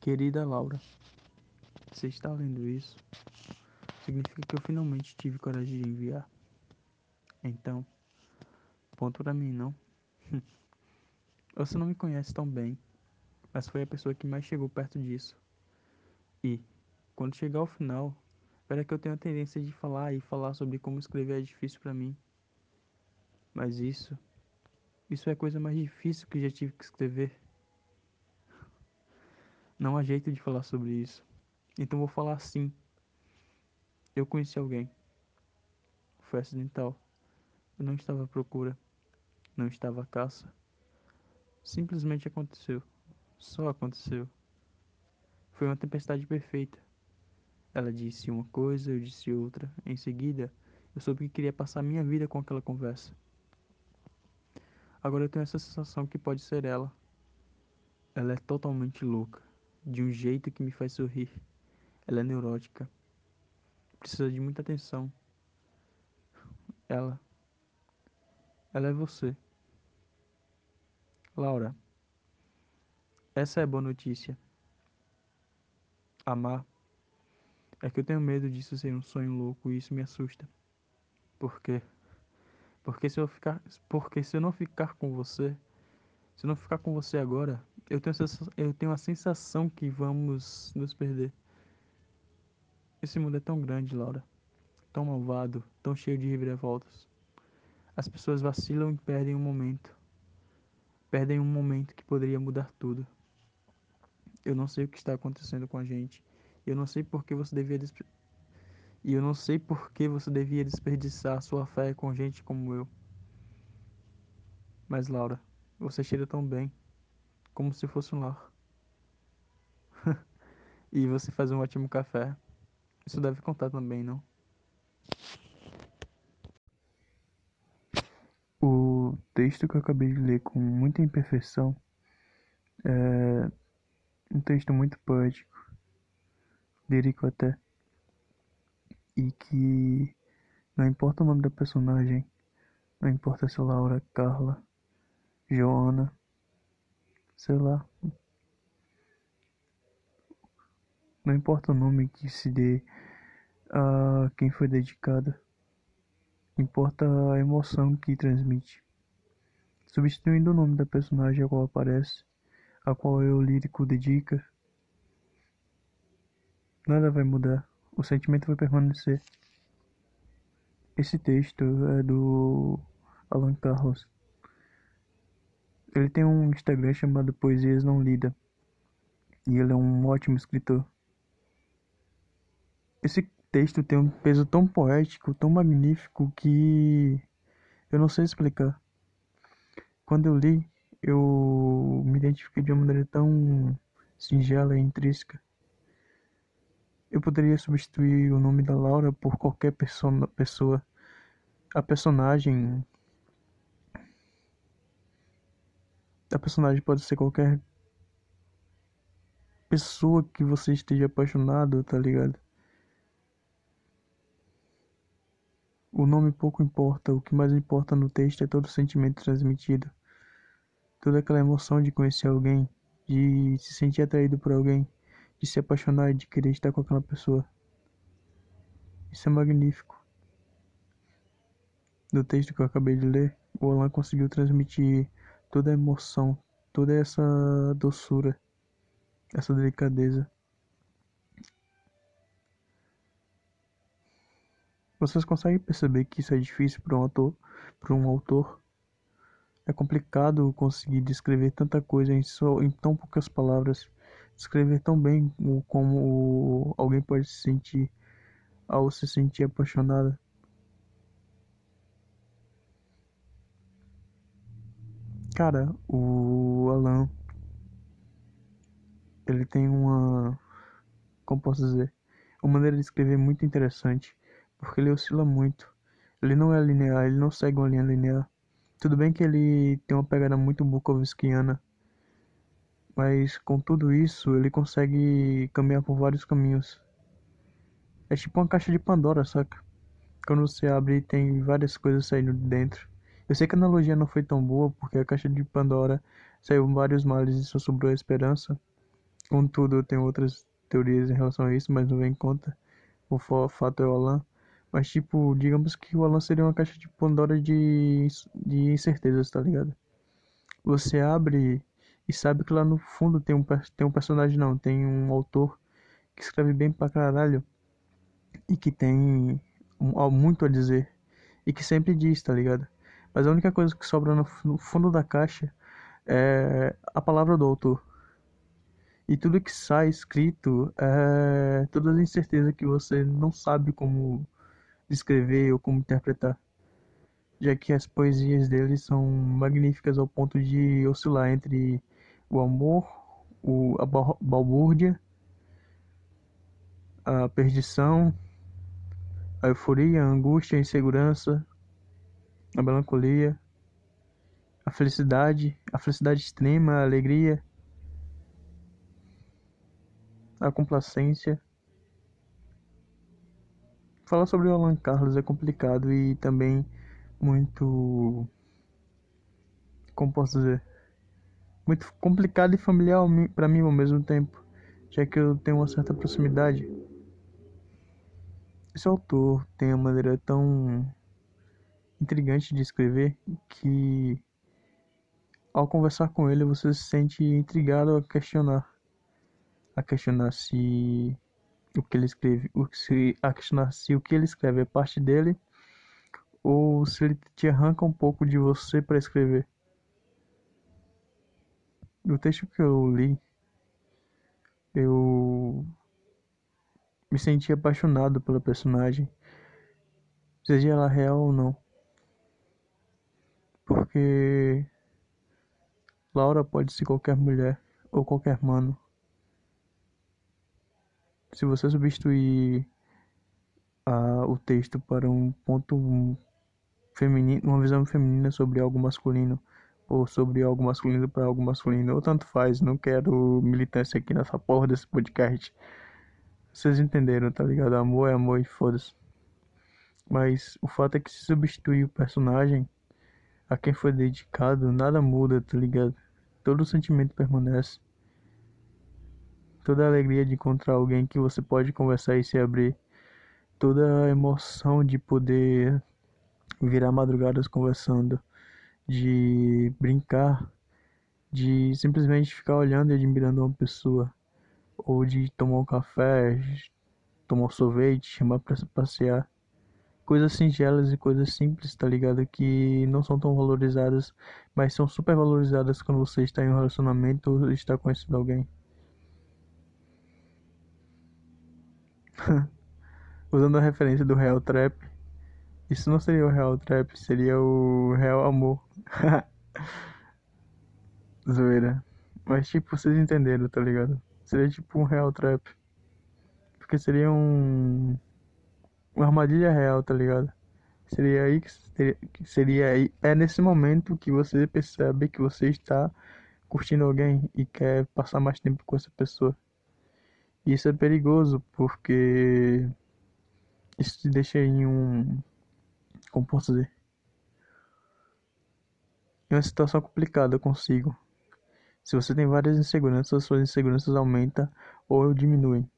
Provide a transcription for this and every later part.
Querida Laura, você está lendo isso? Significa que eu finalmente tive coragem de enviar. Então, ponto para mim, não? Você não me conhece tão bem, mas foi a pessoa que mais chegou perto disso. E, quando chegar ao final, verá que eu tenho a tendência de falar e falar sobre como escrever é difícil para mim. Mas isso, isso é a coisa mais difícil que já tive que escrever. Não há jeito de falar sobre isso. Então vou falar assim. Eu conheci alguém. Foi acidental. Eu não estava à procura. Não estava à caça. Simplesmente aconteceu. Só aconteceu. Foi uma tempestade perfeita. Ela disse uma coisa, eu disse outra. Em seguida, eu soube que queria passar minha vida com aquela conversa. Agora eu tenho essa sensação que pode ser ela. Ela é totalmente louca de um jeito que me faz sorrir. Ela é neurótica. Precisa de muita atenção. Ela. Ela é você. Laura. Essa é a boa notícia. Amar. É que eu tenho medo disso ser um sonho louco e isso me assusta. Por quê? Porque se eu ficar, porque se eu não ficar com você, se eu não ficar com você agora, eu tenho, eu tenho a sensação que vamos nos perder. Esse mundo é tão grande, Laura. Tão malvado, tão cheio de reviravoltas. As pessoas vacilam e perdem um momento. Perdem um momento que poderia mudar tudo. Eu não sei o que está acontecendo com a gente. Eu não sei por que você devia. E eu não sei por que você devia desperdiçar sua fé com gente como eu. Mas Laura, você cheira tão bem como se fosse um lar. e você faz um ótimo café. Isso deve contar também, não? O texto que eu acabei de ler com muita imperfeição é um texto muito poético, lírico até, e que não importa o nome da personagem, não importa se é Laura, Carla, Joana, sei lá. Não importa o nome que se dê a quem foi dedicada, importa a emoção que transmite. Substituindo o nome da personagem a qual aparece, a qual o lírico dedica, nada vai mudar, o sentimento vai permanecer. Esse texto é do Alan Carlos. Ele tem um Instagram chamado Poesias Não Lida. E ele é um ótimo escritor. Esse texto tem um peso tão poético, tão magnífico que eu não sei explicar. Quando eu li, eu me identifiquei de uma maneira tão singela e intrínseca. Eu poderia substituir o nome da Laura por qualquer pessoa. A personagem A personagem pode ser qualquer pessoa que você esteja apaixonado, tá ligado? O nome pouco importa, o que mais importa no texto é todo o sentimento transmitido. Toda aquela emoção de conhecer alguém, de se sentir atraído por alguém, de se apaixonar e de querer estar com aquela pessoa. Isso é magnífico. No texto que eu acabei de ler, o Alan conseguiu transmitir toda a emoção, toda essa doçura, essa delicadeza. Vocês conseguem perceber que isso é difícil para um autor, para um autor? É complicado conseguir descrever tanta coisa em, só, em tão poucas palavras, descrever tão bem como alguém pode se sentir ao se sentir apaixonada. Cara, o Alan ele tem uma como posso dizer, uma maneira de escrever muito interessante, porque ele oscila muito. Ele não é linear, ele não segue uma linha linear. Tudo bem que ele tem uma pegada muito Bukowskiana, mas com tudo isso ele consegue caminhar por vários caminhos. É tipo uma caixa de Pandora, saca? Quando você abre tem várias coisas saindo de dentro. Eu sei que a analogia não foi tão boa, porque a caixa de Pandora saiu vários males e só sobrou a esperança. Contudo, eu tenho outras teorias em relação a isso, mas não vem em conta. O fato é o Alan. Mas, tipo, digamos que o Alan seria uma caixa de Pandora de, de incertezas, tá ligado? Você abre e sabe que lá no fundo tem um, tem um personagem, não, tem um autor que escreve bem pra caralho e que tem um, muito a dizer e que sempre diz, tá ligado? Mas a única coisa que sobra no, no fundo da caixa é a palavra do autor. E tudo que sai escrito é todas as incertezas que você não sabe como descrever ou como interpretar. Já que as poesias dele são magníficas ao ponto de oscilar entre o amor, o, a balbúrdia, a perdição, a euforia, a angústia, a insegurança, a melancolia, a felicidade, a felicidade extrema, a alegria, a complacência. Falar sobre o Alan Carlos é complicado e também muito. Como posso dizer? Muito complicado e familiar para mim ao mesmo tempo, já que eu tenho uma certa proximidade. Esse autor tem uma maneira tão intrigante de escrever que ao conversar com ele você se sente intrigado a questionar a questionar se o que ele escreve o se a questionar se o que ele escreve é parte dele ou se ele te arranca um pouco de você para escrever. No texto que eu li eu me senti apaixonado pela personagem seja ela real ou não porque Laura pode ser qualquer mulher ou qualquer mano. Se você substituir uh, o texto para um ponto feminino, uma visão feminina sobre algo masculino ou sobre algo masculino para algo masculino, ou tanto faz, não quero militância aqui nessa porra desse podcast. Vocês entenderam, tá ligado? Amor é amor e foda-se. Mas o fato é que se substituir o personagem a quem foi dedicado, nada muda, tá ligado? Todo sentimento permanece. Toda a alegria de encontrar alguém que você pode conversar e se abrir. Toda a emoção de poder virar madrugadas conversando. De brincar. De simplesmente ficar olhando e admirando uma pessoa. Ou de tomar um café, tomar um sorvete, chamar pra passear coisas singelas e coisas simples, tá ligado? Que não são tão valorizadas, mas são super valorizadas quando você está em um relacionamento ou está conhecendo alguém. Usando a referência do Real Trap, isso não seria o Real Trap, seria o Real Amor. Zoeira. Mas tipo, vocês entenderam, tá ligado? Seria tipo um Real Trap. Porque seria um uma armadilha real, tá ligado? Seria aí que seria, seria aí. É nesse momento que você percebe que você está curtindo alguém e quer passar mais tempo com essa pessoa. Isso é perigoso porque isso te deixa em um. Como posso dizer? Em uma situação complicada consigo. Se você tem várias inseguranças, suas inseguranças aumentam ou diminuem.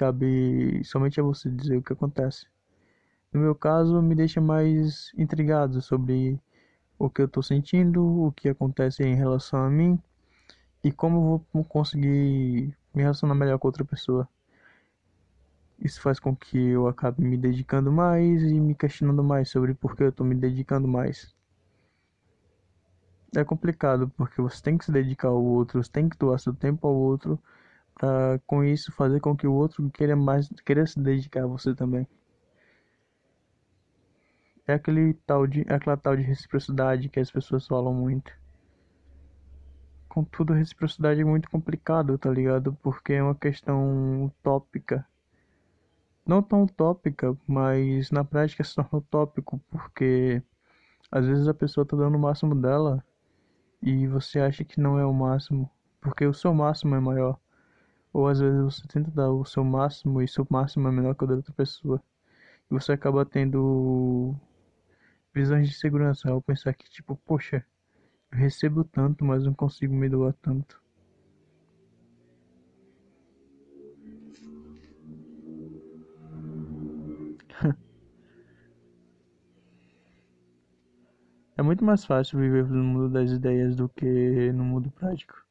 Cabe somente a você dizer o que acontece. No meu caso, me deixa mais intrigado sobre o que eu estou sentindo, o que acontece em relação a mim e como vou conseguir me relacionar melhor com outra pessoa. Isso faz com que eu acabe me dedicando mais e me questionando mais sobre por que eu estou me dedicando mais. É complicado porque você tem que se dedicar ao outro, você tem que doar seu tempo ao outro para com isso fazer com que o outro queira mais queira se dedicar a você também. É aquele tal de é aquela tal de reciprocidade que as pessoas falam muito. Contudo, reciprocidade é muito complicado, tá ligado? Porque é uma questão utópica. Não tão utópica, mas na prática se torna utópico, porque às vezes a pessoa tá dando o máximo dela e você acha que não é o máximo, porque o seu máximo é maior ou às vezes você tenta dar o seu máximo e seu máximo é menor que o da outra pessoa e você acaba tendo visões de segurança ao pensar que tipo poxa eu recebo tanto mas não consigo me doar tanto É muito mais fácil viver no mundo das ideias do que no mundo prático.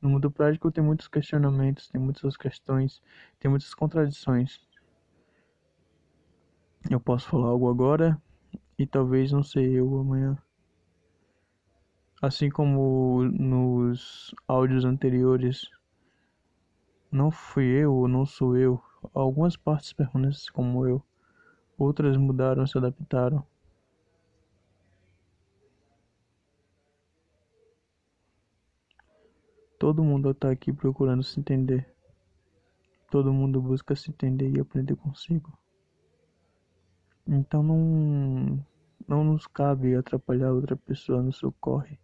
No mundo prático tem muitos questionamentos, tem muitas questões, tem muitas contradições. Eu posso falar algo agora e talvez não sei eu amanhã. Assim como nos áudios anteriores, não fui eu ou não sou eu. Algumas partes permanecem como eu, outras mudaram, se adaptaram. Todo mundo está aqui procurando se entender. Todo mundo busca se entender e aprender consigo. Então não, não nos cabe atrapalhar outra pessoa no seu corre.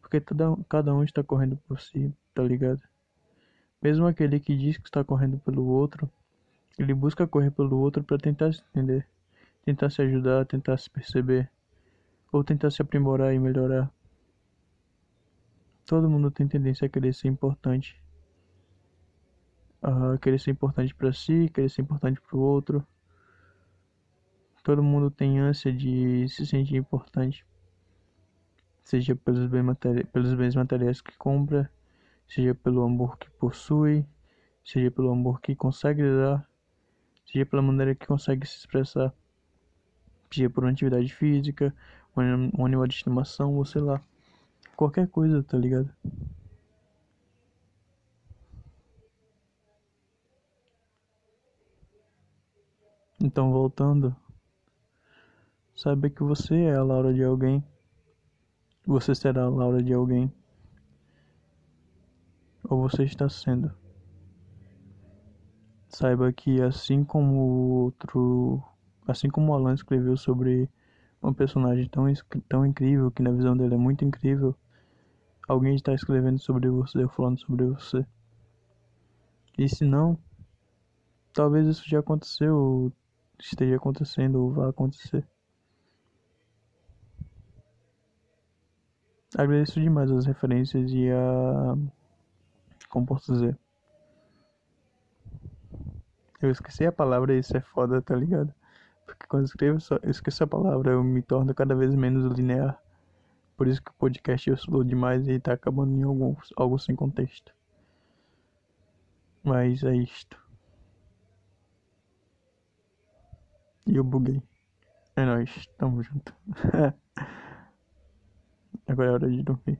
Porque toda, cada um está correndo por si, tá ligado? Mesmo aquele que diz que está correndo pelo outro, ele busca correr pelo outro para tentar se entender, tentar se ajudar, tentar se perceber, ou tentar se aprimorar e melhorar. Todo mundo tem tendência a querer ser importante. A querer ser importante para si, querer ser importante para o outro. Todo mundo tem ânsia de se sentir importante. Seja pelos, bem pelos bens materiais que compra, seja pelo amor que possui, seja pelo amor que consegue dar, seja pela maneira que consegue se expressar, seja por uma atividade física, um animal de estimação, ou sei lá qualquer coisa, tá ligado? Então, voltando, saiba que você é a Laura de alguém. Você será a Laura de alguém. Ou você está sendo. Saiba que assim como o outro, assim como Alan escreveu sobre um personagem tão, tão incrível, que na visão dele é muito incrível, alguém está escrevendo sobre você ou falando sobre você. E se não, talvez isso já aconteceu, ou esteja acontecendo, ou vá acontecer. Agradeço demais as referências e a. Como posso dizer? Eu esqueci a palavra isso é foda, tá ligado? Porque quando eu escrevo, eu esqueço a palavra, eu me torno cada vez menos linear. Por isso que o podcast oscilou demais e tá acabando em algo sem contexto. Mas é isto. E eu buguei. É nóis, tamo junto. Agora é hora de dormir.